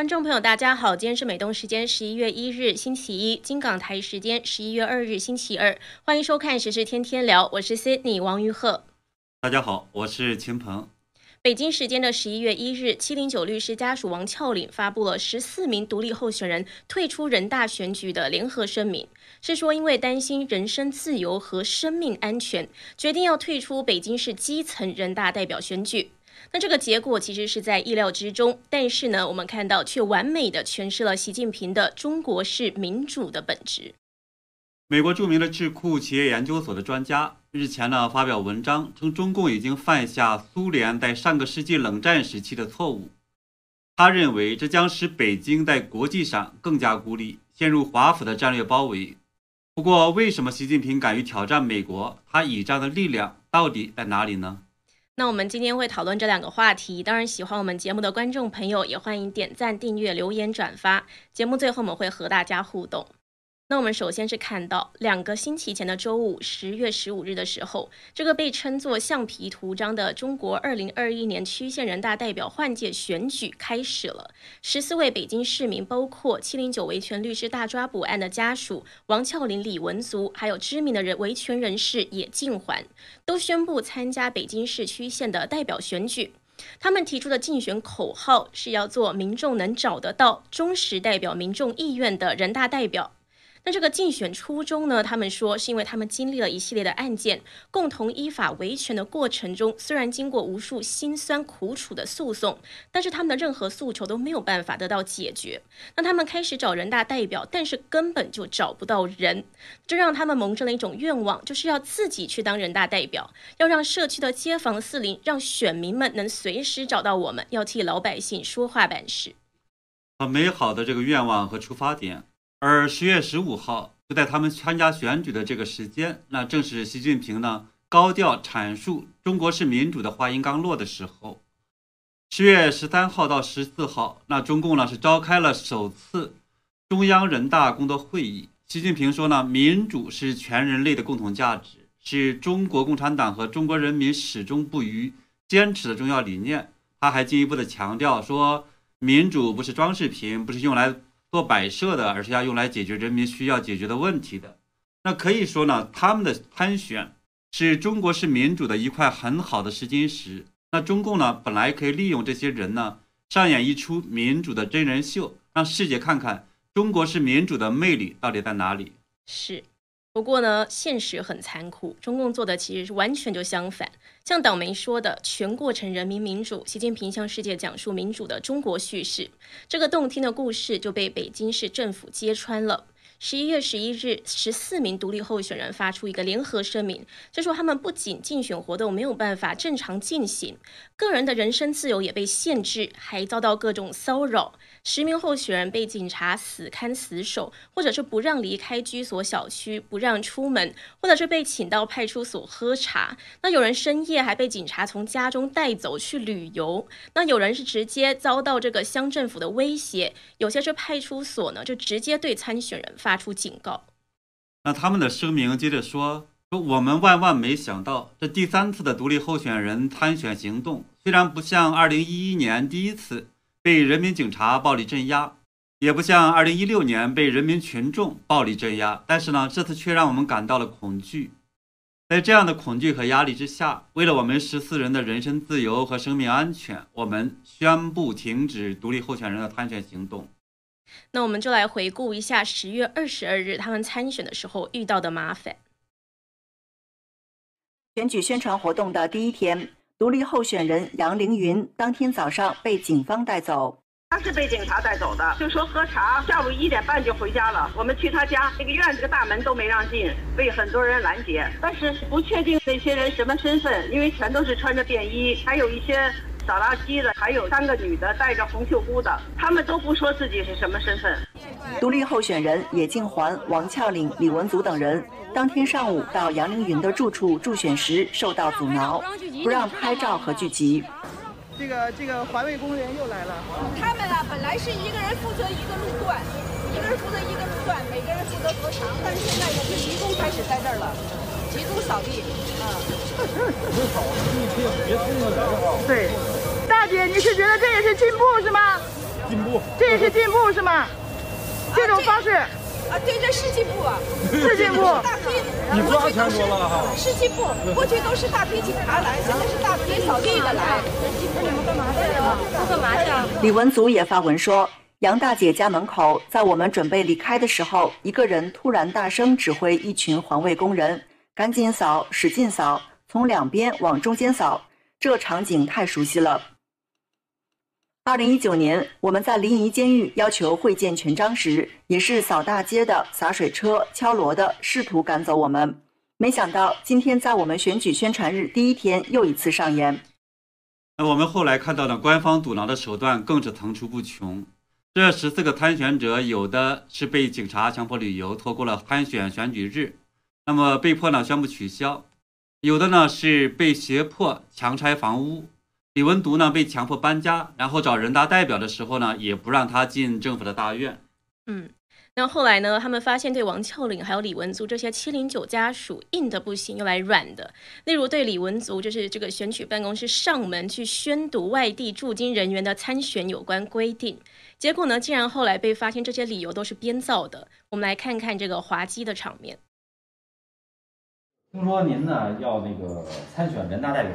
观众朋友，大家好，今天是美东时间十一月一日星期一，金港台时间十一月二日星期二，欢迎收看时事天天聊，我是 Sydney 王玉鹤。大家好，我是秦鹏。北京时间的十一月一日，七零九律师家属王俏岭发布了十四名独立候选人退出人大选举的联合声明，是说因为担心人身自由和生命安全，决定要退出北京市基层人大代表选举。那这个结果其实是在意料之中，但是呢，我们看到却完美的诠释了习近平的中国式民主的本质。美国著名的智库企业研究所的专家日前呢发表文章称，中共已经犯下苏联在上个世纪冷战时期的错误。他认为这将使北京在国际上更加孤立，陷入华府的战略包围。不过，为什么习近平敢于挑战美国？他倚仗的力量到底在哪里呢？那我们今天会讨论这两个话题。当然，喜欢我们节目的观众朋友也欢迎点赞、订阅、留言、转发。节目最后我们会和大家互动。那我们首先是看到两个星期前的周五，十月十五日的时候，这个被称作橡皮图章的中国二零二一年区县人大代表换届选举开始了。十四位北京市民，包括七零九维权律师大抓捕案的家属王俏林、李文足，还有知名的人维权人士也静环，都宣布参加北京市区县的代表选举。他们提出的竞选口号是要做民众能找得到、忠实代表民众意愿的人大代表。那这个竞选初衷呢？他们说是因为他们经历了一系列的案件，共同依法维权的过程中，虽然经过无数辛酸苦楚的诉讼，但是他们的任何诉求都没有办法得到解决。那他们开始找人大代表，但是根本就找不到人，这让他们萌生了一种愿望，就是要自己去当人大代表，要让社区的街坊四邻，让选民们能随时找到我们，要替老百姓说话办事。很美好的这个愿望和出发点。而十月十五号，就在他们参加选举的这个时间，那正是习近平呢高调阐述中国式民主的话音刚落的时候。十月十三号到十四号，那中共呢是召开了首次中央人大工作会议。习近平说呢，民主是全人类的共同价值，是中国共产党和中国人民始终不渝坚持的重要理念。他还进一步的强调说，民主不是装饰品，不是用来。做摆设的，而是要用来解决人民需要解决的问题的。那可以说呢，他们的参选是中国式民主的一块很好的试金石。那中共呢，本来可以利用这些人呢，上演一出民主的真人秀，让世界看看中国式民主的魅力到底在哪里。是。不过呢，现实很残酷，中共做的其实是完全就相反。像党媒说的，全过程人民民主，习近平向世界讲述民主的中国叙事，这个动听的故事就被北京市政府揭穿了。十一月十一日，十四名独立候选人发出一个联合声明，就说他们不仅竞选活动没有办法正常进行，个人的人身自由也被限制，还遭到各种骚扰。十名候选人被警察死看死守，或者是不让离开居所小区，不让出门，或者是被请到派出所喝茶。那有人深夜还被警察从家中带走去旅游。那有人是直接遭到这个乡政府的威胁，有些是派出所呢就直接对参选人发出警告。那他们的声明接着说说，我们万万没想到，这第三次的独立候选人参选行动，虽然不像二零一一年第一次。被人民警察暴力镇压，也不像2016年被人民群众暴力镇压，但是呢，这次却让我们感到了恐惧。在这样的恐惧和压力之下，为了我们十四人的人身自由和生命安全，我们宣布停止独立候选人的参选行动。那我们就来回顾一下十月二十二日他们参选的时候遇到的麻烦。选举宣传活动的第一天。独立候选人杨凌云当天早上被警方带走，他是被警察带走的，就说喝茶，下午一点半就回家了。我们去他家那个院子的大门都没让进，被很多人拦截，但是不确定那些人什么身份，因为全都是穿着便衣，还有一些。扫垃圾的，还有三个女的戴着红袖箍的，他们都不说自己是什么身份。独立候选人野静环、王俏岭、李文祖等人，当天上午到杨凌云的住处助选时受到阻挠，不让拍照和聚集。这个这个环卫工人又来了。他们啊，本来是一个人负责一个路段，人负责一个路段，每个人负责多长，但是现在我们集中开始在这儿了，集中扫地，啊。别扫，你别别冲着来了。对。大姐，你是觉得这也是进步是吗？进步，这是进步是吗？这种方式啊，对，这是进步啊，是进步。大批，你抓钱多了哈。是进步，过去都是大批警察来，现在是大批扫地的来。你们干嘛去啊？干嘛去啊？李文祖也发文说，杨大姐家门口，在我们准备离开的时候，一个人突然大声指挥一群环卫工人：“赶紧扫，使劲扫，从两边往中间扫。”这场景太熟悉了。二零一九年，我们在临沂监狱要求会见全章时，也是扫大街的、洒水车、敲锣的，试图赶走我们。没想到今天在我们选举宣传日第一天又一次上演。那我们后来看到的官方阻挠的手段更是层出不穷。这十四个参选者，有的是被警察强迫旅游，拖过了参选选举日，那么被迫呢宣布取消；有的呢是被胁迫强拆房屋。李文独呢被强迫搬家，然后找人大代表的时候呢，也不让他进政府的大院。嗯，那后来呢，他们发现对王峭岭还有李文足这些七零九家属硬的不行，又来软的。例如对李文足，就是这个选举办公室上门去宣读外地驻京人员的参选有关规定，结果呢，竟然后来被发现这些理由都是编造的。我们来看看这个滑稽的场面。听说您呢要那个参选人大代表？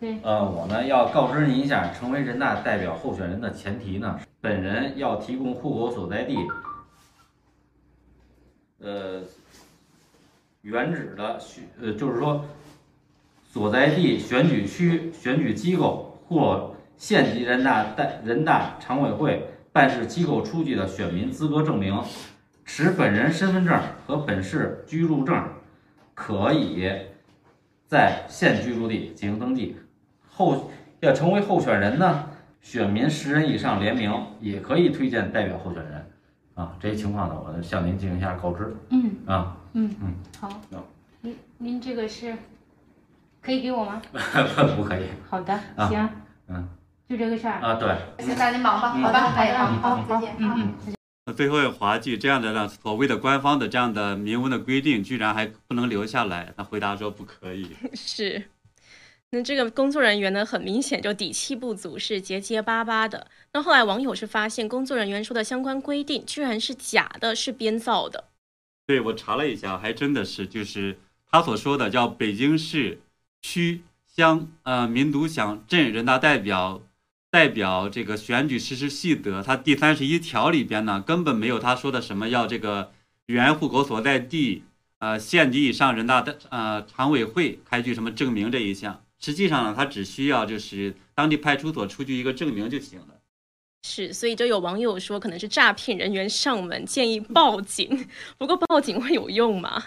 对，呃，我呢要告知您一下，成为人大代表候选人的前提呢，本人要提供户口所在地，呃，原址的选，呃，就是说，所在地选举区、选举机构或县级人大代、人大常委会办事机构出具的选民资格证明，持本人身份证和本市居住证，可以在现居住地进行登记。候要成为候选人呢，选民十人以上联名也可以推荐代表候选人，啊，这些情况呢，我向您进行一下告知。嗯啊，嗯嗯，好。您您这个是可以给我吗？不可以。好的，啊行，嗯，就这个事儿。啊，对。行，那您忙吧，嗯好吧，好的哎，好，再见，嗯嗯。嗯。那最后华剧这样的呢，所谓的官方的这样的明文的规定，居然还不能留下来。他回答说不可以。是。那这个工作人员呢，很明显就底气不足，是结结巴巴的。那后来网友是发现，工作人员说的相关规定居然是假的，是编造的。对我查了一下，还真的是，就是他所说的叫北京市区乡呃民独乡镇人大代表代表这个选举实施细则，它第三十一条里边呢，根本没有他说的什么要这个原户口所在地呃县级以上人大的呃常委会开具什么证明这一项。实际上呢，他只需要就是当地派出所出具一个证明就行了。是，所以就有网友说可能是诈骗人员上门，建议报警。不过报警会有用吗？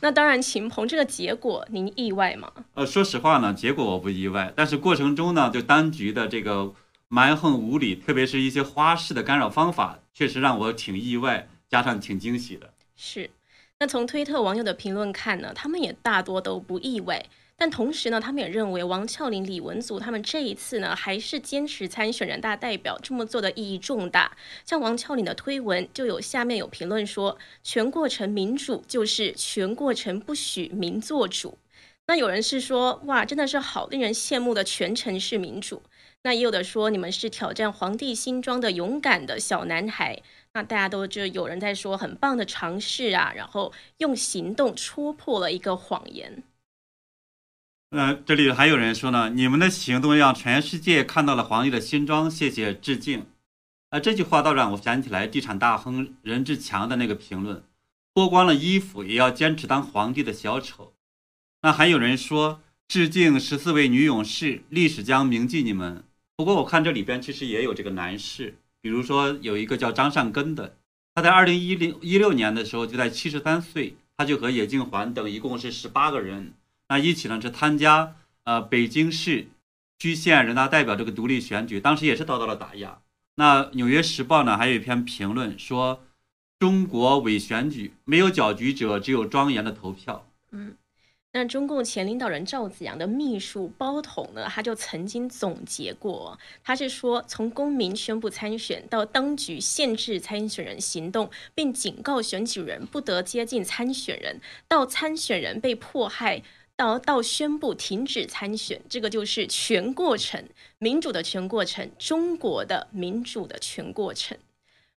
那当然，秦鹏这个结果您意外吗？呃，说实话呢，结果我不意外，但是过程中呢，就当局的这个蛮横无理，特别是一些花式的干扰方法，确实让我挺意外，加上挺惊喜的。是。那从推特网友的评论看呢，他们也大多都不意外。但同时呢，他们也认为王俏玲、李文足他们这一次呢，还是坚持参选人大代表，这么做的意义重大。像王俏玲的推文就有下面有评论说，全过程民主就是全过程不许民做主。那有人是说，哇，真的是好令人羡慕的全程是民主。那也有的说，你们是挑战皇帝新装的勇敢的小男孩。那大家都就有人在说，很棒的尝试啊，然后用行动戳破了一个谎言。呃，这里还有人说呢，你们的行动让全世界看到了皇帝的新装，谢谢致敬。啊，这句话倒让我想起来地产大亨任志强的那个评论：脱光了衣服也要坚持当皇帝的小丑。那还有人说致敬十四位女勇士，历史将铭记你们。不过我看这里边其实也有这个男士，比如说有一个叫张善根的，他在二零一零一六年的时候就在七十三岁，他就和叶敬环等一共是十八个人。那一起呢是参加呃北京市区县人大代表这个独立选举，当时也是遭到了打压。那《纽约时报》呢还有一篇评论说，中国伪选举没有搅局者，只有庄严的投票。嗯，那中共前领导人赵子阳的秘书包统呢，他就曾经总结过，他是说从公民宣布参选到当局限制参选人行动，并警告选举人不得接近参选人，到参选人被迫害。到到宣布停止参选，这个就是全过程，民主的全过程，中国的民主的全过程。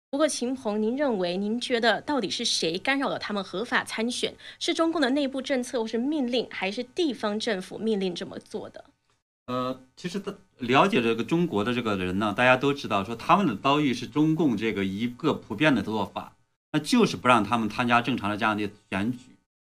不过，秦鹏，您认为，您觉得到底是谁干扰了他们合法参选？是中共的内部政策或是命令，还是地方政府命令这么做的？呃，其实的了解这个中国的这个人呢，大家都知道，说他们的遭遇是中共这个一个普遍的做法，那就是不让他们参加正常的这样的选举，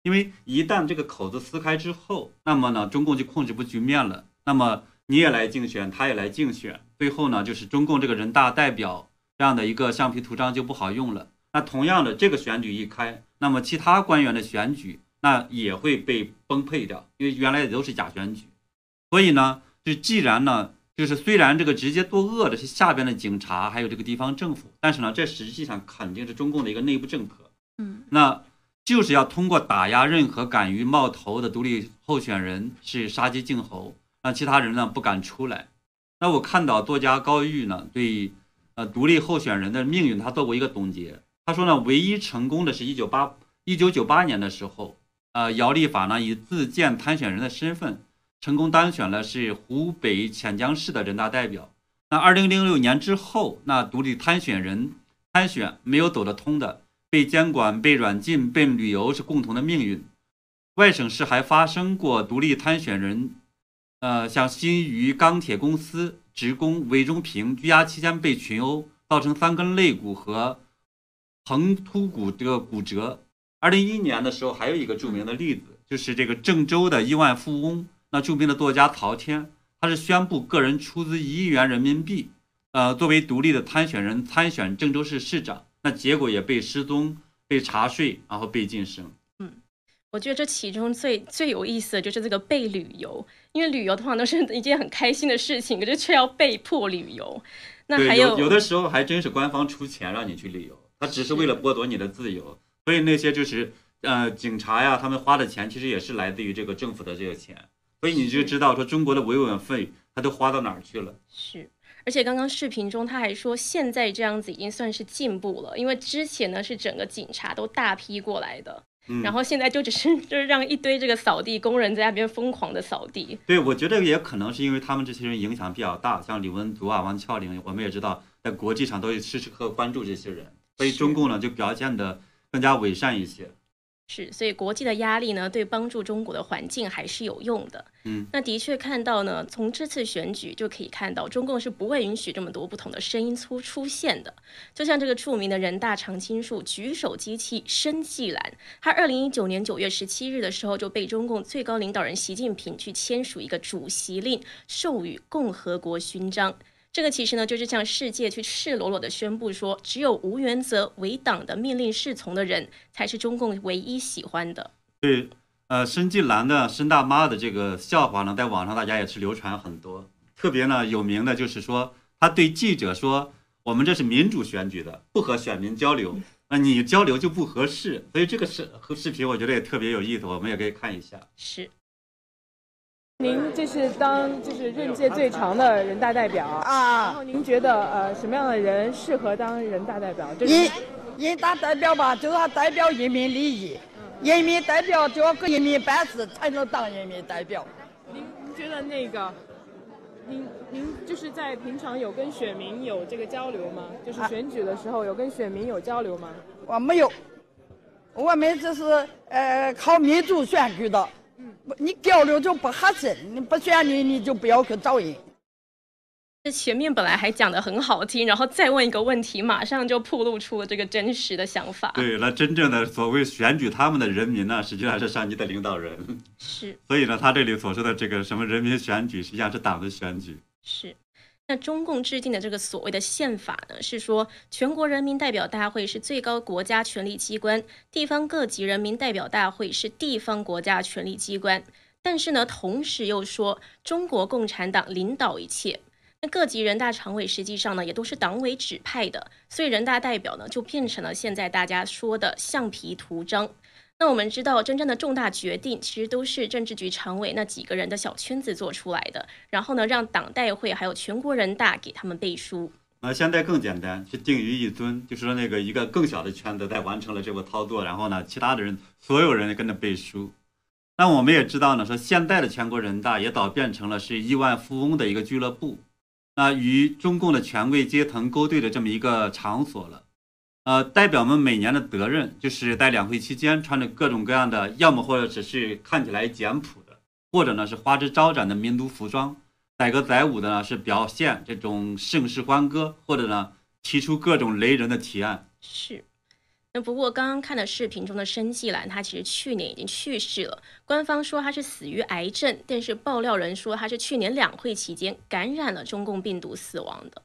因为一旦这个口子撕开之后，那么呢，中共就控制不局面了。那么你也来竞选，他也来竞选，最后呢，就是中共这个人大代表。这样的一个橡皮图章就不好用了。那同样的，这个选举一开，那么其他官员的选举那也会被崩溃掉，因为原来也都是假选举。所以呢，就既然呢，就是虽然这个直接作恶的是下边的警察，还有这个地方政府，但是呢，这实际上肯定是中共的一个内部政客。嗯，那就是要通过打压任何敢于冒头的独立候选人，是杀鸡儆猴，让其他人呢不敢出来。那我看到作家高玉呢对。呃，独立候选人的命运，他做过一个总结。他说呢，唯一成功的是一九八一九九八年的时候，呃，姚立法呢以自荐参选人的身份成功当选了是湖北潜江市的人大代表。那二零零六年之后，那独立参选人参选没有走得通的，被监管、被软禁、被旅游是共同的命运。外省市还发生过独立参选人，呃，像新余钢铁公司。职工韦忠平拘押期间被群殴，造成三根肋骨和横突骨这个骨折。二零一一年的时候，还有一个著名的例子，就是这个郑州的亿万富翁，那著名的作家曹天，他是宣布个人出资一亿元人民币，呃，作为独立的参选人参选郑州市市长，那结果也被失踪、被查税，然后被晋升。我觉得这其中最最有意思的就是这个被旅游，因为旅游通常都是一件很开心的事情，可是却要被迫旅游。那还有有的时候还真是官方出钱让你去旅游，他只是为了剥夺你的自由。所以那些就是呃警察呀，他们花的钱其实也是来自于这个政府的这个钱。所以你就知道说中国的维稳费他都花到哪儿去了。是，而且刚刚视频中他还说，现在这样子已经算是进步了，因为之前呢是整个警察都大批过来的。然后现在就只是就是让一堆这个扫地工人在那边疯狂的扫地。对，我觉得也可能是因为他们这些人影响比较大，像李文竹啊、王峭岭，我们也知道在国际上都时时刻关注这些人，所以中共呢就表现的更加伪善一些。是，所以国际的压力呢，对帮助中国的环境还是有用的。嗯，那的确看到呢，从这次选举就可以看到，中共是不会允许这么多不同的声音出出现的。就像这个著名的人大常青树举手机器申纪兰，他二零一九年九月十七日的时候就被中共最高领导人习近平去签署一个主席令，授予共和国勋章。这个其实呢，就是向世界去赤裸裸的宣布说，只有无原则、为党的命令侍从的人，才是中共唯一喜欢的。对，呃，申纪兰的申大妈的这个笑话呢，在网上大家也是流传很多。特别呢有名的就是说，他对记者说：“我们这是民主选举的，不和选民交流，那你交流就不合适。”所以这个视视频我觉得也特别有意思，我们也可以看一下。是。您这是当就是任届最长的人大代表啊，然后您觉得呃什么样的人适合当人大代表？人人大代表吧，就是要代表人民利益，人民代表就要给人民办事才能当人民代表。您您觉得那个，您您就是在平常有跟选民有这个交流吗？就是选举的时候有跟选民有交流吗？我没有，我们这是呃靠民主选举的。你交流就不合适，你不选你，你就不要去找人。这前面本来还讲的很好听，然后再问一个问题，马上就暴露出了这个真实的想法。对，那真正的所谓选举他们的人民呢，实际上是上级的领导人。是。所以呢，他这里所说的这个什么人民选举，实际上是党的选举。是。那中共制定的这个所谓的宪法呢，是说全国人民代表大会是最高国家权力机关，地方各级人民代表大会是地方国家权力机关。但是呢，同时又说中国共产党领导一切。那各级人大常委实际上呢，也都是党委指派的，所以人大代表呢，就变成了现在大家说的橡皮图章。那我们知道，真正的重大决定其实都是政治局常委那几个人的小圈子做出来的，然后呢，让党代会还有全国人大给他们背书。那现在更简单，是定于一尊，就是说那个一个更小的圈子在完成了这个操作，然后呢，其他的人所有人跟着背书。那我们也知道呢，说现在的全国人大也早变成了是亿万富翁的一个俱乐部，那与中共的权贵阶层勾兑的这么一个场所了。呃，代表们每年的责任就是在两会期间穿着各种各样的，要么或者只是看起来简朴的，或者呢是花枝招展的民族服装，载歌载舞的呢是表现这种盛世欢歌，或者呢提出各种雷人的提案。是。那不过刚刚看的视频中的申纪兰，他其实去年已经去世了。官方说他是死于癌症，但是爆料人说他是去年两会期间感染了中共病毒死亡的。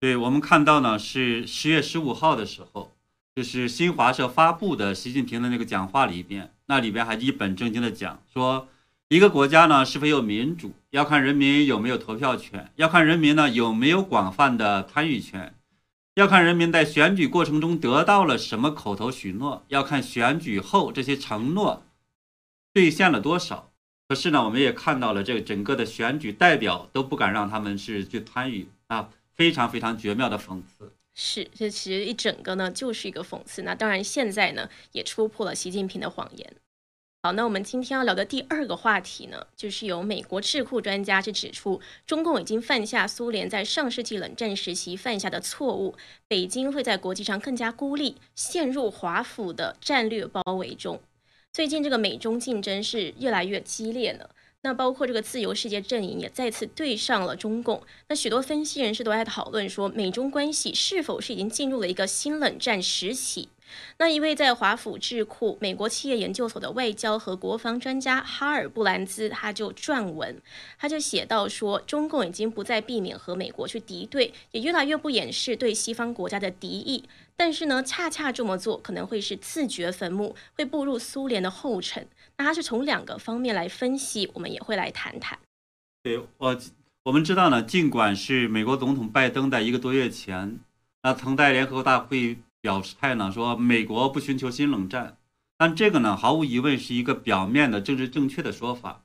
对我们看到呢，是十月十五号的时候，就是新华社发布的习近平的那个讲话里边，那里边还一本正经的讲说，一个国家呢是否有民主，要看人民有没有投票权，要看人民呢有没有广泛的参与权。要看人民在选举过程中得到了什么口头许诺，要看选举后这些承诺兑现了多少。可是呢，我们也看到了这整个的选举代表都不敢让他们是去参与啊，非常非常绝妙的讽刺。是，这其实一整个呢就是一个讽刺。那当然，现在呢也戳破了习近平的谎言。好，那我们今天要聊的第二个话题呢，就是由美国智库专家是指出，中共已经犯下苏联在上世纪冷战时期犯下的错误，北京会在国际上更加孤立，陷入华府的战略包围中。最近这个美中竞争是越来越激烈了，那包括这个自由世界阵营也再次对上了中共。那许多分析人士都在讨论说，美中关系是否是已经进入了一个新冷战时期？那一位在华府智库美国企业研究所的外交和国防专家哈尔布兰兹，他就撰文，他就写到说，中共已经不再避免和美国去敌对，也越来越不掩饰对西方国家的敌意。但是呢，恰恰这么做可能会是自掘坟墓，会步入苏联的后尘。那他是从两个方面来分析，我们也会来谈谈。对我，我们知道呢，尽管是美国总统拜登在一个多月前，那曾在联合国大会。表态呢，说美国不寻求新冷战，但这个呢，毫无疑问是一个表面的政治正确的说法，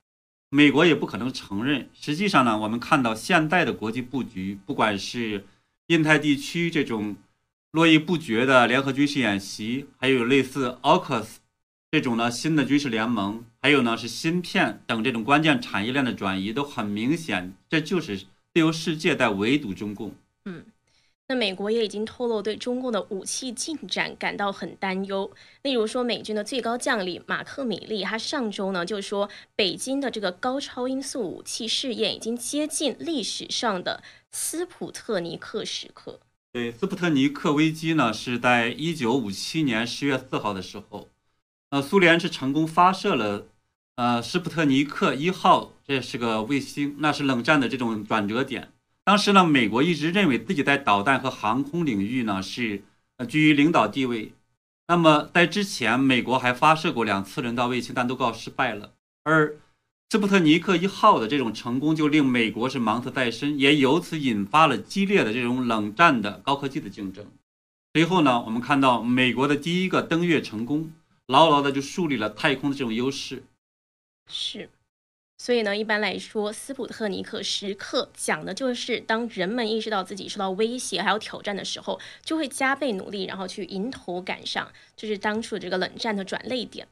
美国也不可能承认。实际上呢，我们看到现在的国际布局，不管是印太地区这种络绎不绝的联合军事演习，还有类似 AUKUS 这种呢新的军事联盟，还有呢是芯片等这种关键产业链的转移，都很明显，这就是自由世界在围堵中共。嗯。那美国也已经透露对中共的武器进展感到很担忧。例如说，美军的最高将领马克米利，他上周呢就说，北京的这个高超音速武器试验已经接近历史上的斯普特尼克时刻。对，斯普特尼克危机呢是在一九五七年十月四号的时候，呃，苏联是成功发射了呃斯普特尼克一号，这是个卫星，那是冷战的这种转折点。当时呢，美国一直认为自己在导弹和航空领域呢是呃居于领导地位。那么在之前，美国还发射过两次人造卫星，但都告失败了。而斯普特尼克一号的这种成功，就令美国是芒刺在身，也由此引发了激烈的这种冷战的高科技的竞争。随后呢，我们看到美国的第一个登月成功，牢牢的就树立了太空的这种优势。是。所以呢，一般来说，斯普特尼克时刻讲的就是当人们意识到自己受到威胁还有挑战的时候，就会加倍努力，然后去迎头赶上，就是当初这个冷战的转泪点。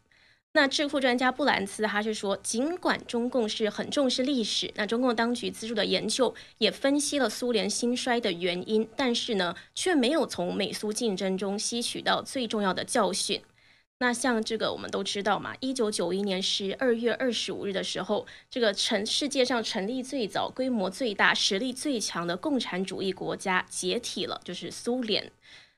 那智库专家布兰茨他是说，尽管中共是很重视历史，那中共当局资助的研究也分析了苏联兴衰的原因，但是呢，却没有从美苏竞争中吸取到最重要的教训。那像这个我们都知道嘛，一九九一年十二月二十五日的时候，这个成世界上成立最早、规模最大、实力最强的共产主义国家解体了，就是苏联。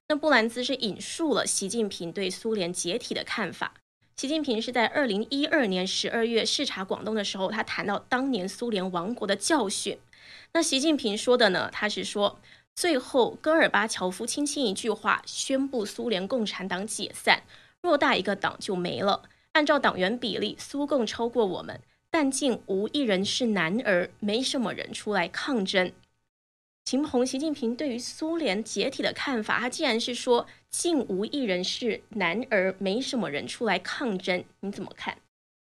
那布兰兹是引述了习近平对苏联解体的看法。习近平是在二零一二年十二月视察广东的时候，他谈到当年苏联亡国的教训。那习近平说的呢，他是说，最后戈尔巴乔夫轻轻一句话，宣布苏联共产党解散。偌大一个党就没了。按照党员比例，苏共超过我们，但竟无一人是男儿，没什么人出来抗争。秦鹏，习近平对于苏联解体的看法，他竟然是说竟无一人是男儿，没什么人出来抗争，你怎么看？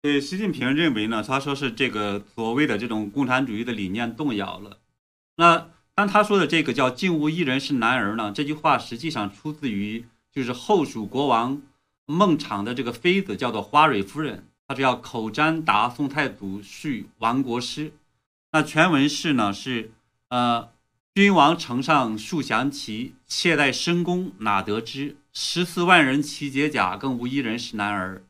对，习近平认为呢，他说是这个所谓的这种共产主义的理念动摇了。那当他说的这个叫竟无一人是男儿呢？这句话实际上出自于就是后蜀国王。孟昶的这个妃子叫做花蕊夫人，它叫口占答宋太祖续亡国诗。那全文是呢是呃，君王城上数降旗，妾待深宫哪得知？十四万人齐解甲，更无一人是男儿。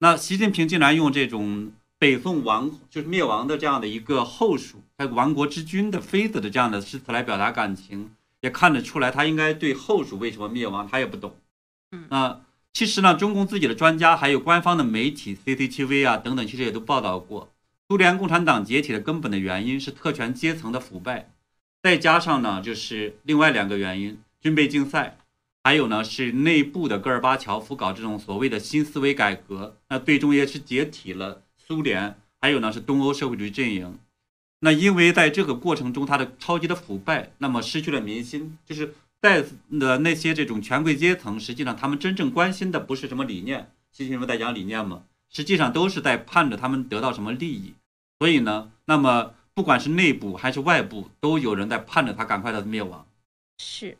那习近平竟然用这种北宋亡就是灭亡的这样的一个后蜀，还有亡国之君的妃子的这样的诗词来表达感情，也看得出来他应该对后蜀为什么灭亡他也不懂。嗯，那其实呢，中共自己的专家还有官方的媒体 CCTV 啊等等，其实也都报道过，苏联共产党解体的根本的原因是特权阶层的腐败，再加上呢就是另外两个原因，军备竞赛。还有呢，是内部的戈尔巴乔夫搞这种所谓的新思维改革，那最终也是解体了苏联。还有呢，是东欧社会主义阵营。那因为在这个过程中，他的超级的腐败，那么失去了民心。就是在的那些这种权贵阶层，实际上他们真正关心的不是什么理念，习近平在讲理念嘛，实际上都是在盼着他们得到什么利益。所以呢，那么不管是内部还是外部，都有人在盼着他赶快的灭亡。是。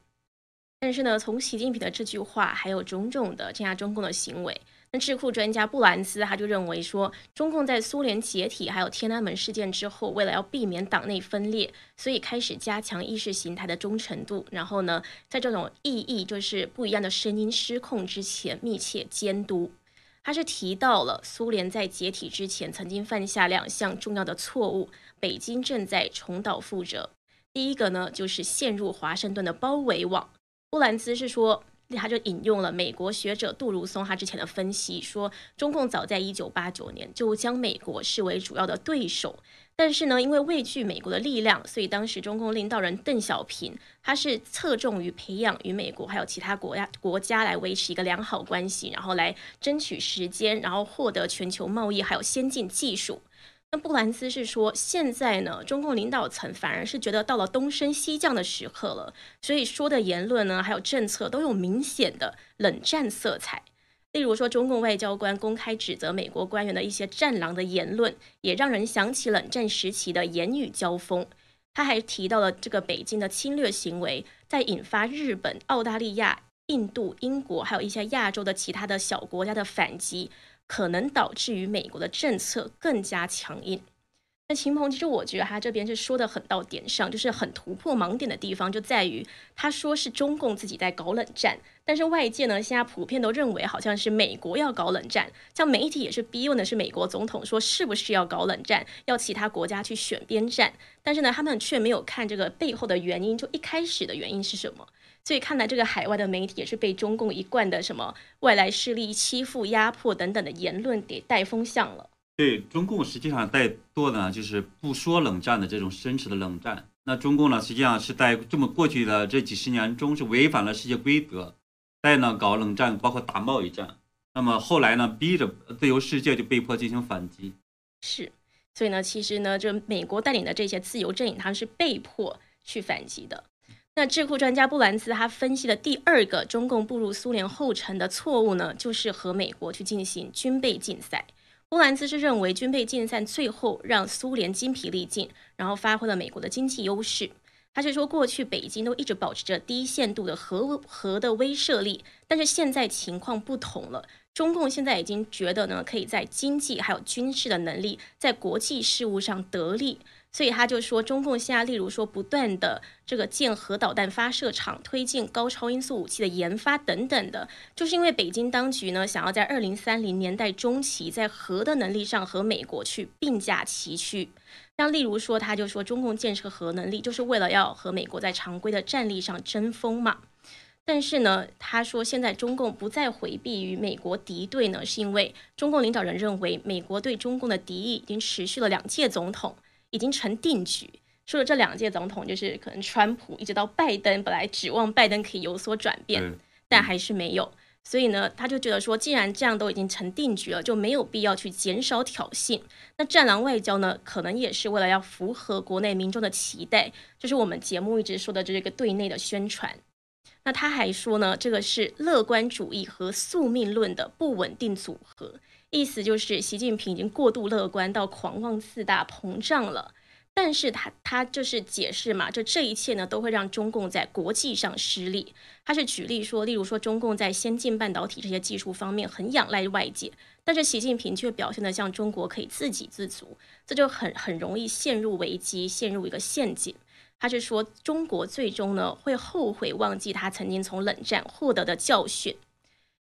但是呢，从习近平的这句话，还有种种的镇压中共的行为，智库专家布兰斯他就认为说，中共在苏联解体还有天安门事件之后，为了要避免党内分裂，所以开始加强意识形态的忠诚度，然后呢，在这种异议就是不一样的声音失控之前，密切监督。他是提到了苏联在解体之前曾经犯下两项重要的错误，北京正在重蹈覆辙。第一个呢，就是陷入华盛顿的包围网。布兰兹是说，他就引用了美国学者杜如松他之前的分析，说中共早在一九八九年就将美国视为主要的对手，但是呢，因为畏惧美国的力量，所以当时中共领导人邓小平他是侧重于培养与美国还有其他国家国家来维持一个良好关系，然后来争取时间，然后获得全球贸易还有先进技术。那布兰斯是说，现在呢，中共领导层反而是觉得到了东升西降的时刻了，所以说的言论呢，还有政策都有明显的冷战色彩。例如说，中共外交官公开指责美国官员的一些“战狼”的言论，也让人想起冷战时期的言语交锋。他还提到了这个北京的侵略行为，在引发日本、澳大利亚、印度、英国还有一些亚洲的其他的小国家的反击。可能导致于美国的政策更加强硬。那秦鹏，其实我觉得他这边是说的很到点上，就是很突破盲点的地方就在于他说是中共自己在搞冷战，但是外界呢现在普遍都认为好像是美国要搞冷战，像媒体也是逼问的是美国总统说是不是要搞冷战，要其他国家去选边站，但是呢他们却没有看这个背后的原因，就一开始的原因是什么。所以看来，这个海外的媒体也是被中共一贯的什么外来势力欺负、压迫等等的言论给带风向了。对中共实际上在做的呢，就是不说冷战的这种真实的冷战。那中共呢，实际上是在这么过去的这几十年中，是违反了世界规则，在呢搞冷战，包括打贸易战。那么后来呢，逼着自由世界就被迫进行反击。是，所以呢，其实呢，就美国带领的这些自由阵营，他们是被迫去反击的。那智库专家布兰斯他分析的第二个中共步入苏联后尘的错误呢，就是和美国去进行军备竞赛。布兰兹是认为军备竞赛最后让苏联精疲力尽，然后发挥了美国的经济优势。他是说，过去北京都一直保持着低限度的核核的威慑力，但是现在情况不同了，中共现在已经觉得呢，可以在经济还有军事的能力，在国际事务上得利。所以他就说，中共现在例如说不断的这个建核导弹发射场，推进高超音速武器的研发等等的，就是因为北京当局呢想要在二零三零年代中期在核的能力上和美国去并驾齐驱。像例如说，他就说中共建设核能力就是为了要和美国在常规的战力上争锋嘛。但是呢，他说现在中共不再回避与美国敌对呢，是因为中共领导人认为美国对中共的敌意已经持续了两届总统。已经成定局，说了这两届总统就是可能川普一直到拜登，本来指望拜登可以有所转变，但还是没有。所以呢，他就觉得说，既然这样都已经成定局了，就没有必要去减少挑衅。那战狼外交呢，可能也是为了要符合国内民众的期待，就是我们节目一直说的这个对内的宣传。那他还说呢，这个是乐观主义和宿命论的不稳定组合。意思就是，习近平已经过度乐观到狂妄自大、膨胀了。但是他他就是解释嘛，就这一切呢都会让中共在国际上失利。他是举例说，例如说中共在先进半导体这些技术方面很仰赖外界，但是习近平却表现得像中国可以自给自足，这就很很容易陷入危机，陷入一个陷阱。他是说中国最终呢会后悔忘记他曾经从冷战获得的教训。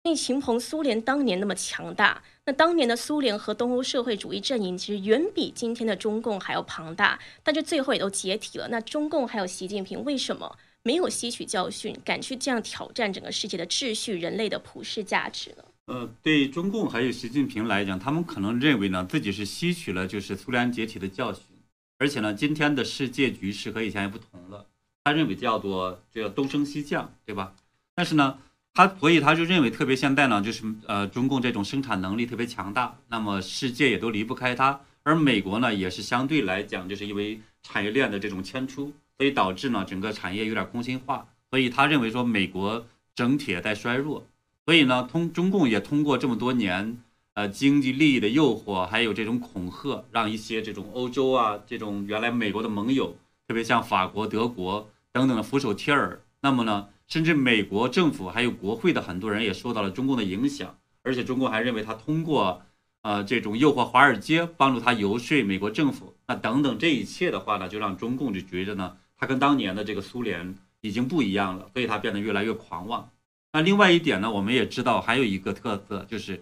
因为秦鹏苏联当年那么强大，那当年的苏联和东欧社会主义阵营其实远比今天的中共还要庞大，但是最后也都解体了。那中共还有习近平为什么没有吸取教训，敢去这样挑战整个世界的秩序、人类的普世价值呢？呃，对中共还有习近平来讲，他们可能认为呢自己是吸取了就是苏联解体的教训，而且呢今天的世界局势和以前也不同了，他认为叫做这个东升西降，对吧？但是呢。他所以他就认为，特别现在呢，就是呃，中共这种生产能力特别强大，那么世界也都离不开它。而美国呢，也是相对来讲，就是因为产业链的这种迁出，所以导致呢整个产业有点空心化。所以他认为说，美国整体在衰弱。所以呢，通中共也通过这么多年呃经济利益的诱惑，还有这种恐吓，让一些这种欧洲啊这种原来美国的盟友，特别像法国、德国等等的俯首帖耳。那么呢？甚至美国政府还有国会的很多人也受到了中共的影响，而且中共还认为他通过，呃，这种诱惑华尔街，帮助他游说美国政府，那等等这一切的话呢，就让中共就觉得呢，他跟当年的这个苏联已经不一样了，所以他变得越来越狂妄。那另外一点呢，我们也知道还有一个特色就是，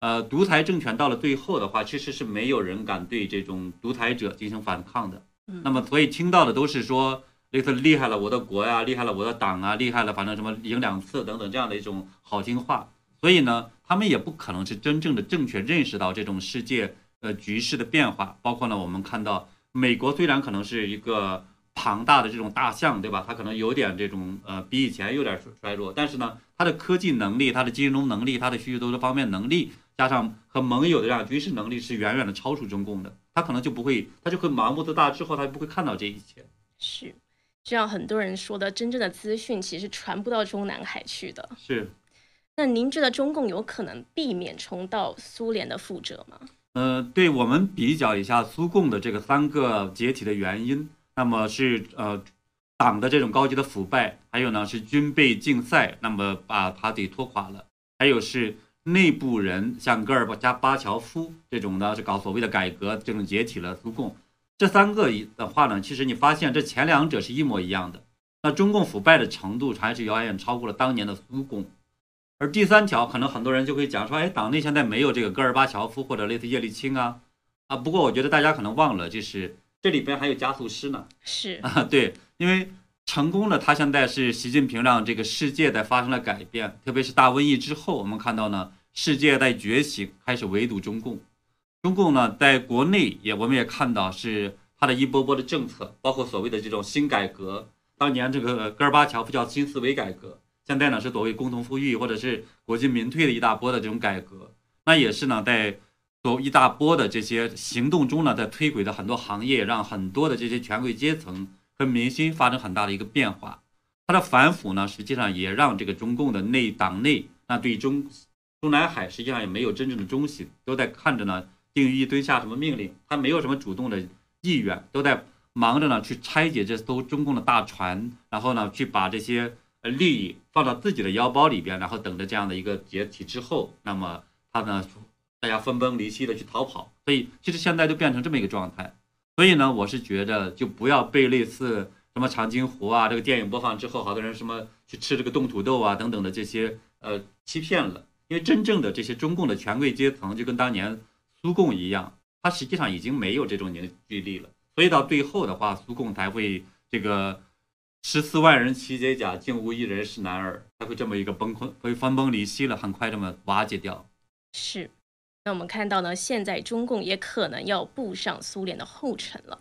呃，独裁政权到了最后的话，其实是没有人敢对这种独裁者进行反抗的。那么所以听到的都是说。类似厉害了我的国呀，厉害了我的党啊，厉害了反正什么赢两次等等这样的一种好听话，所以呢，他们也不可能是真正的正确认识到这种世界呃局势的变化，包括呢我们看到美国虽然可能是一个庞大的这种大象，对吧？它可能有点这种呃比以前有点衰弱，但是呢，它的科技能力、它的金融能力、它的许许多的方面能力，加上和盟友的这样军事能力是远远的超出中共的，他可能就不会，他就会盲目自大，之后他就不会看到这一切。是。就像很多人说的，真正的资讯其实传不到中南海去的。是。那您觉得中共有可能避免重蹈苏联的覆辙吗？呃，对我们比较一下苏共的这个三个解体的原因，那么是呃党的这种高级的腐败，还有呢是军备竞赛，那么把他给拖垮了，还有是内部人像戈尔巴加巴乔夫这种呢是搞所谓的改革，这种解体了苏共。这三个的话呢，其实你发现这前两者是一模一样的。那中共腐败的程度还是远远超过了当年的苏共。而第三条，可能很多人就会讲说，哎，党内现在没有这个戈尔巴乔夫或者类似叶利钦啊啊。不过我觉得大家可能忘了，就是这里边还有加速师呢。是 啊，对，因为成功了，他现在是习近平让这个世界在发生了改变，特别是大瘟疫之后，我们看到呢，世界在觉醒，开始围堵中共。中共呢，在国内也，我们也看到是他的一波波的政策，包括所谓的这种新改革。当年这个戈尔巴乔夫叫新思维改革，现在呢是所谓共同富裕或者是国进民退的一大波的这种改革。那也是呢，在走一大波的这些行动中呢，在推轨的很多行业，让很多的这些权贵阶层和民心发生很大的一个变化。他的反腐呢，实际上也让这个中共的内党内那对中中南海实际上也没有真正的中心，都在看着呢。定义蹲下什么命令？他没有什么主动的意愿，都在忙着呢，去拆解这艘中共的大船，然后呢，去把这些呃利益放到自己的腰包里边，然后等着这样的一个解体之后，那么他呢，大家分崩离析的去逃跑。所以其实现在就变成这么一个状态。所以呢，我是觉得就不要被类似什么长津湖啊这个电影播放之后，好多人什么去吃这个冻土豆啊等等的这些呃欺骗了。因为真正的这些中共的权贵阶层，就跟当年。苏共一样，它实际上已经没有这种凝聚力了，所以到最后的话，苏共才会这个十四万人齐解甲，竟无一人是男儿，才会这么一个崩溃，会分崩离析了，很快这么瓦解掉。是，那我们看到呢，现在中共也可能要步上苏联的后尘了。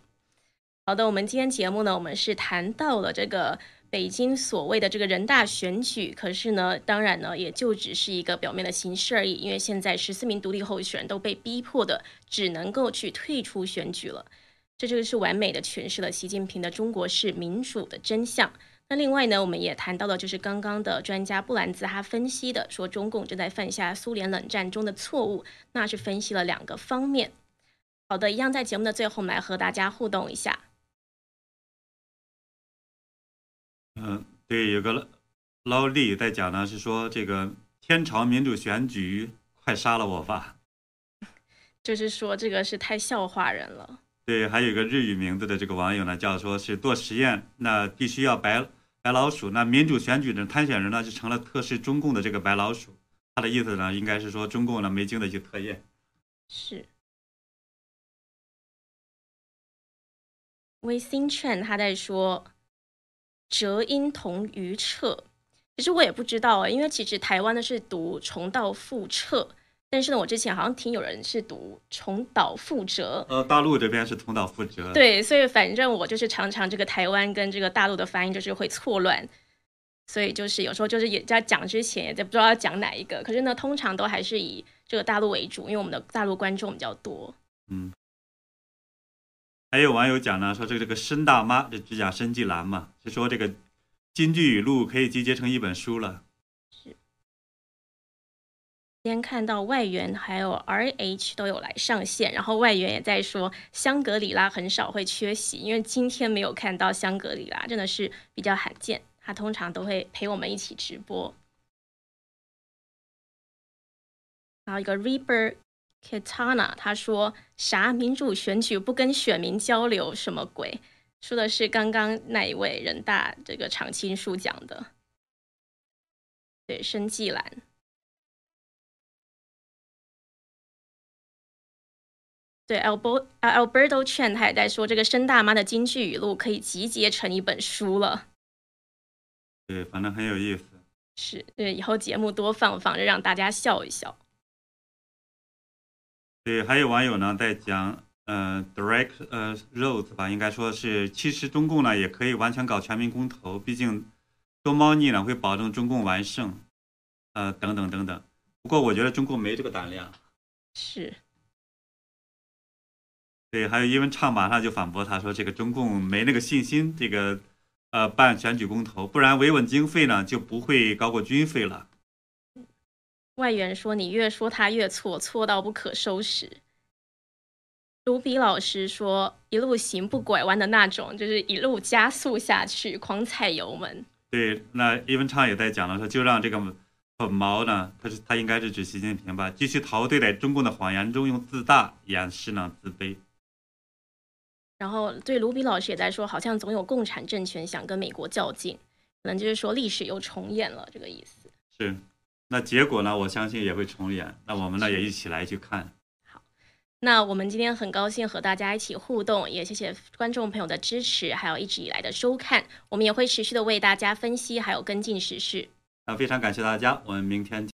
好的，我们今天节目呢，我们是谈到了这个。北京所谓的这个人大选举，可是呢，当然呢，也就只是一个表面的形式而已。因为现在十四名独立候选人都被逼迫的，只能够去退出选举了。这就是完美的诠释了习近平的中国式民主的真相。那另外呢，我们也谈到了，就是刚刚的专家布兰兹他分析的，说中共正在犯下苏联冷战中的错误，那是分析了两个方面。好的，一样在节目的最后，我们来和大家互动一下。嗯，对，有个捞力在讲呢，是说这个天朝民主选举，快杀了我吧！就是说这个是太笑话人了。对，还有一个日语名字的这个网友呢，叫说是做实验，那必须要白白老鼠，那民主选举的参选人呢就成了特试中共的这个白老鼠。他的意思呢，应该是说中共呢没经得起测验。是。微星券他在说。折音同于彻，其实我也不知道哎，因为其实台湾呢是读重蹈覆辙，但是呢，我之前好像听有人是读重蹈覆辙。呃，大陆这边是重蹈覆辙。对，所以反正我就是常常这个台湾跟这个大陆的发音就是会错乱，所以就是有时候就是也在讲之前也在不知道要讲哪一个，可是呢，通常都还是以这个大陆为主，因为我们的大陆观众比较多。嗯。还有网友讲呢，说这个这个申大妈这指甲申纪兰嘛，是说这个京剧语录可以集结成一本书了。是。今天看到外援还有 R H 都有来上线，然后外援也在说香格里拉很少会缺席，因为今天没有看到香格里拉，真的是比较罕见。他通常都会陪我们一起直播。然后一个 Reaper。Katana 他说啥民主选举不跟选民交流什么鬼？说的是刚刚那一位人大这个常青树讲的。对，申纪兰。对，Albert Alberto Chen 他也在说这个申大妈的京剧语录可以集结成一本书了。对，反正很有意思。是，对，以后节目多放放，就让大家笑一笑。对，还有网友呢在讲，呃，direct 呃 roads 吧，应该说是，其实中共呢也可以完全搞全民公投，毕竟多猫腻呢会保证中共完胜，呃，等等等等。不过我觉得中共没这个胆量。是。对，还有英文唱马上就反驳他说，这个中共没那个信心，这个呃办选举公投，不然维稳经费呢就不会高过军费了。外援说：“你越说他越错，错到不可收拾。”卢比老师说：“一路行不拐弯的那种，就是一路加速下去，狂踩油门。”对，那叶文畅也在讲了，说就让这个粉毛呢，他是他应该是指习近平吧，继续陶醉在中共的谎言中，用自大掩饰呢自卑。然后对卢比老师也在说，好像总有共产政权想跟美国较劲，可能就是说历史又重演了这个意思。是。那结果呢？我相信也会重演。那我们呢也一起来去看。好，那我们今天很高兴和大家一起互动，也谢谢观众朋友的支持，还有一直以来的收看。我们也会持续的为大家分析，还有跟进时事。那非常感谢大家，我们明天。